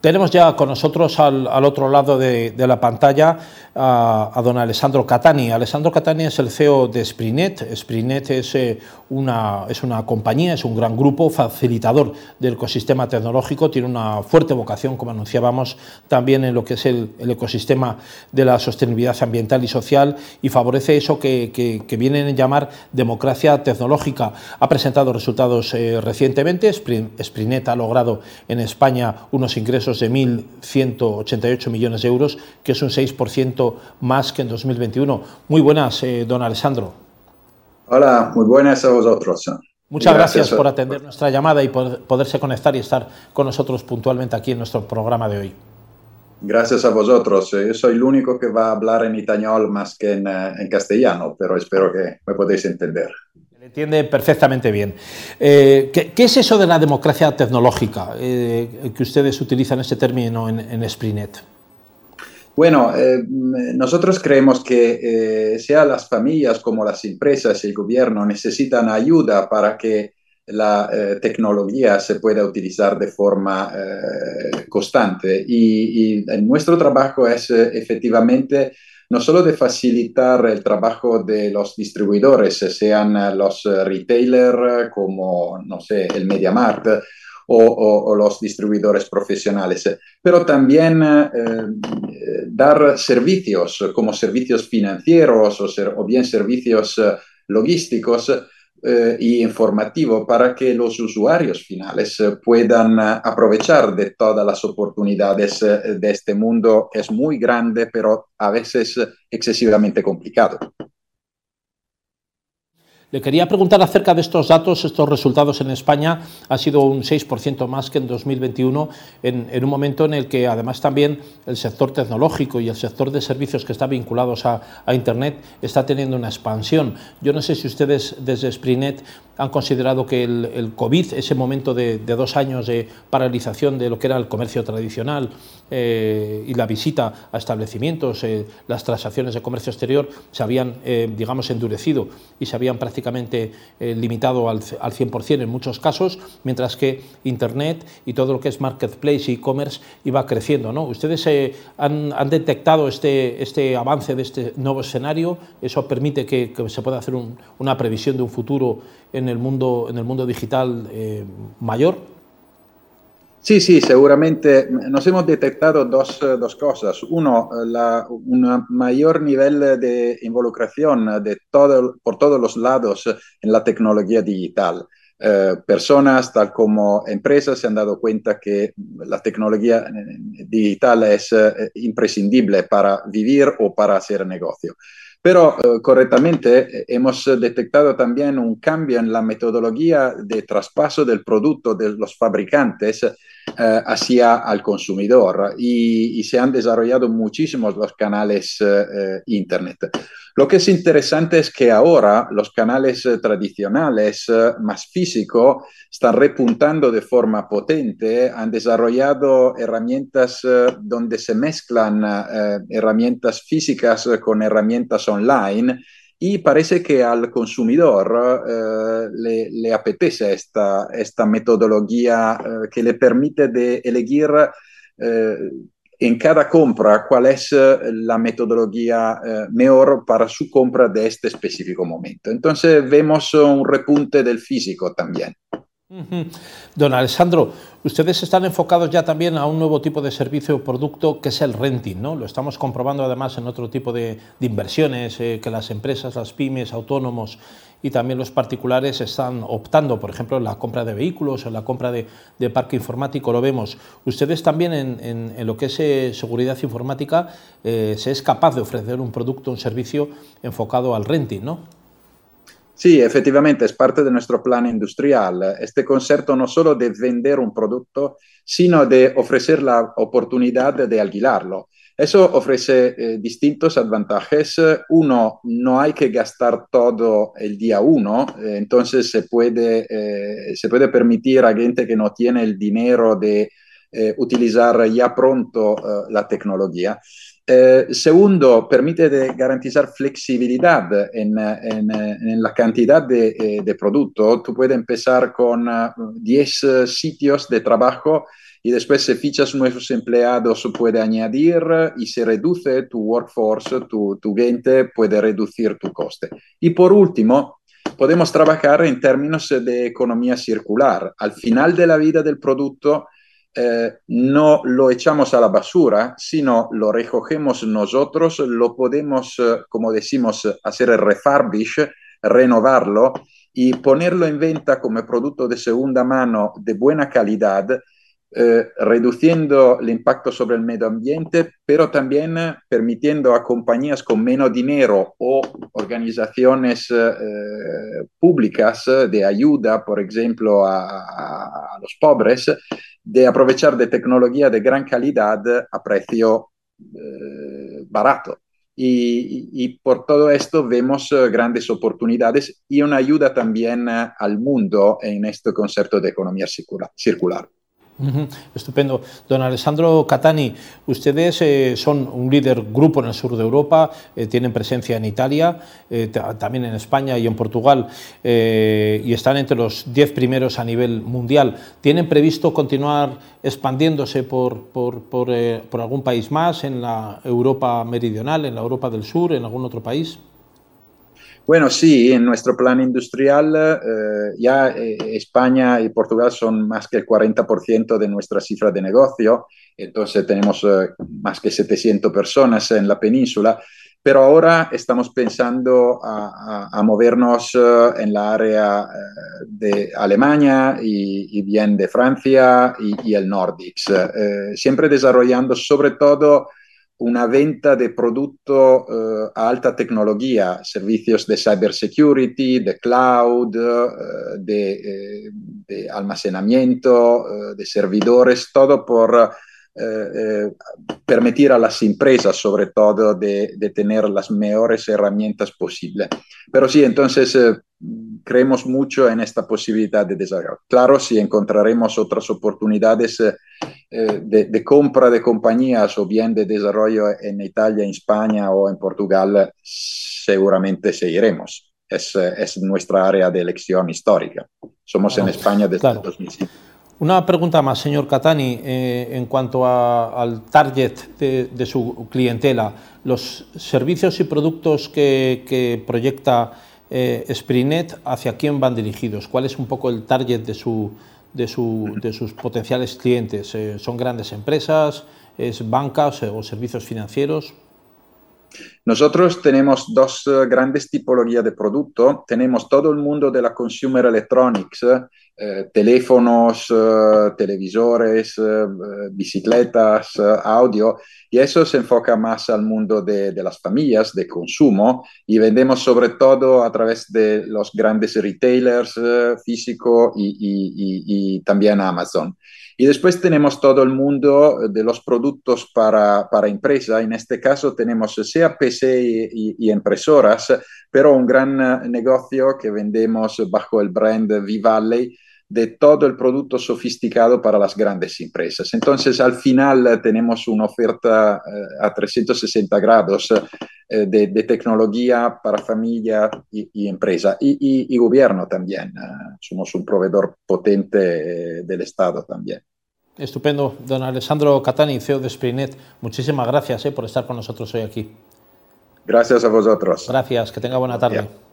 Tenemos ya con nosotros al, otro lado de, la pantalla a, don Alessandro Catani. Alessandro Catani es el CEO de Sprinet. Sprinet es, eh, una, es una compañía, es un gran grupo facilitador del ecosistema tecnológico, tiene una fuerte vocación, como anunciábamos, también en lo que es el, ecosistema de la sostenibilidad ambiental y social y favorece eso que, que, vienen a llamar democracia tecnológica. Ha presentado resultados eh, recientemente. Sprinet ha logrado en España unos ingresos de 1.188 millones de euros, que es un 6% más que en 2021. Muy buenas, eh, don Alessandro. Hola, muy buenas a vosotros. Muchas gracias, por atender nuestra llamada y por poderse conectar y estar con nosotros puntualmente aquí en nuestro programa de hoy. Gracias a vosotros. Yo soy el único que va a hablar en español más que en, eh, en castellano, pero espero que me podéis entender entiende perfectamente bien. Eh, ¿qué, es eso de la democracia tecnológica eh, que ustedes utilizan ese término en, en Sprinet? Bueno, eh, nosotros creemos que sea las familias como las empresas y el gobierno necesitan ayuda para que la tecnología se pueda utilizar de forma constante. Y, y, nuestro trabajo es efectivamente no solo de facilitar el trabajo de los distribuidores, sean eh, los eh, retailers eh, como, no sé, el MediaMart o, o, los distribuidores profesionales, pero también dar servicios como servicios financieros o bien servicios logísticos eh, y informativo para que los usuarios finales eh, puedan eh, aprovechar de todas las oportunidades de este mundo que es muy grande, pero a veces excesivamente complicado. Le quería preguntar acerca de estos datos, estos resultados en España. Ha sido un 6% más que en 2021, en, un momento en el que además también el sector tecnológico y el sector de servicios que está vinculados a, Internet está teniendo una expansión. Yo no sé si ustedes desde Sprinet han considerado que el, COVID, ese momento de, dos años de paralización de lo que era el comercio tradicional eh, y la visita a establecimientos, eh, las transacciones de comercio exterior se habían, eh, digamos, endurecido y se habían prácticamente prácticamente eh, limitado al, al 100% en muchos casos, mientras que Internet y todo lo que es marketplace y e-commerce iba creciendo. ¿no? ¿Ustedes eh, han, han, detectado este, este avance de este nuevo escenario? ¿Eso permite que, que se pueda hacer un, una previsión de un futuro en el mundo, en el mundo digital eh, mayor? Sí, sí, seguramente nos hemos detectado dos, dos cosas. Uno, la, un mayor nivel de involucración de todo, por todos los lados en la tecnología digital. Eh, personas, tal como empresas, se han dado cuenta que la tecnología digital es eh, imprescindible para vivir o para hacer negocio. Pero eh, correctamente eh, hemos detectado también un cambio en la metodología de traspaso del producto de los fabricantes eh, hacia al consumidor y, y, se han desarrollado muchísimos los canales Internet. Lo que es interesante es que ahora los canales tradicionales más físicos están repuntando de forma potente, han desarrollado herramientas donde se mezclan herramientas físicas con herramientas online y parece que al consumidor eh, le, apetece esta, esta metodología eh, que le permite de elegir eh, en cada compra cuál es la metodología mejor para su compra de este específico momento. Entonces vemos un repunte del físico también. Don Alessandro, ustedes están enfocados ya también a un nuevo tipo de servicio o producto que es el renting, ¿no? Lo estamos comprobando además en otro tipo de, inversiones eh, que las empresas, las pymes, autónomos y también los particulares están optando, por ejemplo, en la compra de vehículos, en la compra de, parque informático, lo vemos. Ustedes también en, lo que es eh, seguridad informática eh, se es capaz de ofrecer un producto, un servicio enfocado al renting, ¿no? Sí, efectivamente, es parte de nuestro plan industrial. Este concepto no solo de vender un producto, sino de ofrecer la oportunidad de alquilarlo. Eso ofrece eh, distintos ventajas. Uno, no hay que gastar todo el día uno, entonces se puede, eh, se puede permitir a gente que no tiene el dinero de utilizar ya pronto la tecnología. segundo, permite garantizar flexibilidad en, la cantidad de, de, producto. Tú puedes empezar con 10 sitios de trabajo y después si fichas nuevos empleados puede añadir y se reduce tu workforce, tu, tu gente puede reducir tu coste. Y por último, podemos trabajar en términos de economía circular. Al final de la vida del producto, eh, no lo echamos a la basura, sino lo recogemos nosotros, lo podemos, eh, como decimos, hacer el refurbish, renovarlo y ponerlo en venta como producto de segunda mano de buena calidad eh, reduciendo el impacto sobre el medio ambiente, pero también eh, permitiendo a compañías con menos dinero o organizaciones eh, públicas de ayuda, por ejemplo, a, los pobres, de aprovechar de tecnología de gran calidad a precio barato. Y, por todo esto vemos grandes oportunidades y una ayuda también al mundo en este concepto de economía circular. Estupendo. Don Alessandro Catani, ustedes eh, son un líder grupo en el sur de Europa, eh, tienen presencia en Italia, eh, también en España y en Portugal, y están entre los diez primeros a nivel mundial. ¿Tienen previsto continuar expandiéndose por, por, por algún país más, en la Europa meridional, en la Europa del sur, en algún otro país? Bueno, sí, en nuestro plan industrial eh, ya eh, España y Portugal son más que el 40% de nuestra cifra de negocio, entonces tenemos eh, más que 700 personas en la península, pero ahora estamos pensando a, movernos en la área de Alemania y, bien de Francia y, y el Nordics, siempre desarrollando sobre todo una venta de producto uh, a alta tecnología, servicios de cybersecurity, de cloud, de, eh, de, almacenamiento, de servidores, todo por permitir a las empresas, sobre todo, de, de, tener las mejores herramientas posibles. Pero sí, entonces creemos mucho en esta posibilidad de desarrollo. Claro, si encontraremos otras oportunidades eh, de, compra de compañías o bien de desarrollo en Italia, en España o en Portugal, seguramente seguiremos. Es, es nuestra área de elección histórica. Somos en España desde claro. 2005. Una pregunta más, señor Catani, eh, en cuanto al target de, su clientela. Los servicios y productos que, que proyecta eh, Sprinet, ¿hacia quién van dirigidos? ¿Cuál es un poco el target de su, de, sus potenciales clientes? Eh, ¿Son grandes empresas, es bancas eh, o servicios financieros? Nosotros tenemos dos eh, grandes tipologías de producto. Tenemos todo el mundo de la consumer electronics, teléfonos, televisores, bicicletas, audio, y eso se enfoca más al mundo de, las familias, de consumo, y vendemos sobre todo a través de los grandes retailers físicos y, también Amazon. Y después tenemos todo el mundo de los productos para, para empresa. En este caso tenemos sea PC y, y, impresoras, pero un gran negocio que vendemos bajo el brand V-Valley de todo el producto sofisticado para las grandes empresas. Entonces, al final tenemos una oferta eh, a 360 grados eh, de, tecnología para familia y, empresa y, gobierno también. Eh, somos un proveedor potente del Estado también. Estupendo. Don Alessandro Catani, CEO de Sprinet, muchísimas gracias por estar con nosotros hoy aquí. Gracias a vosotros. Gracias, que tenga buena tarde.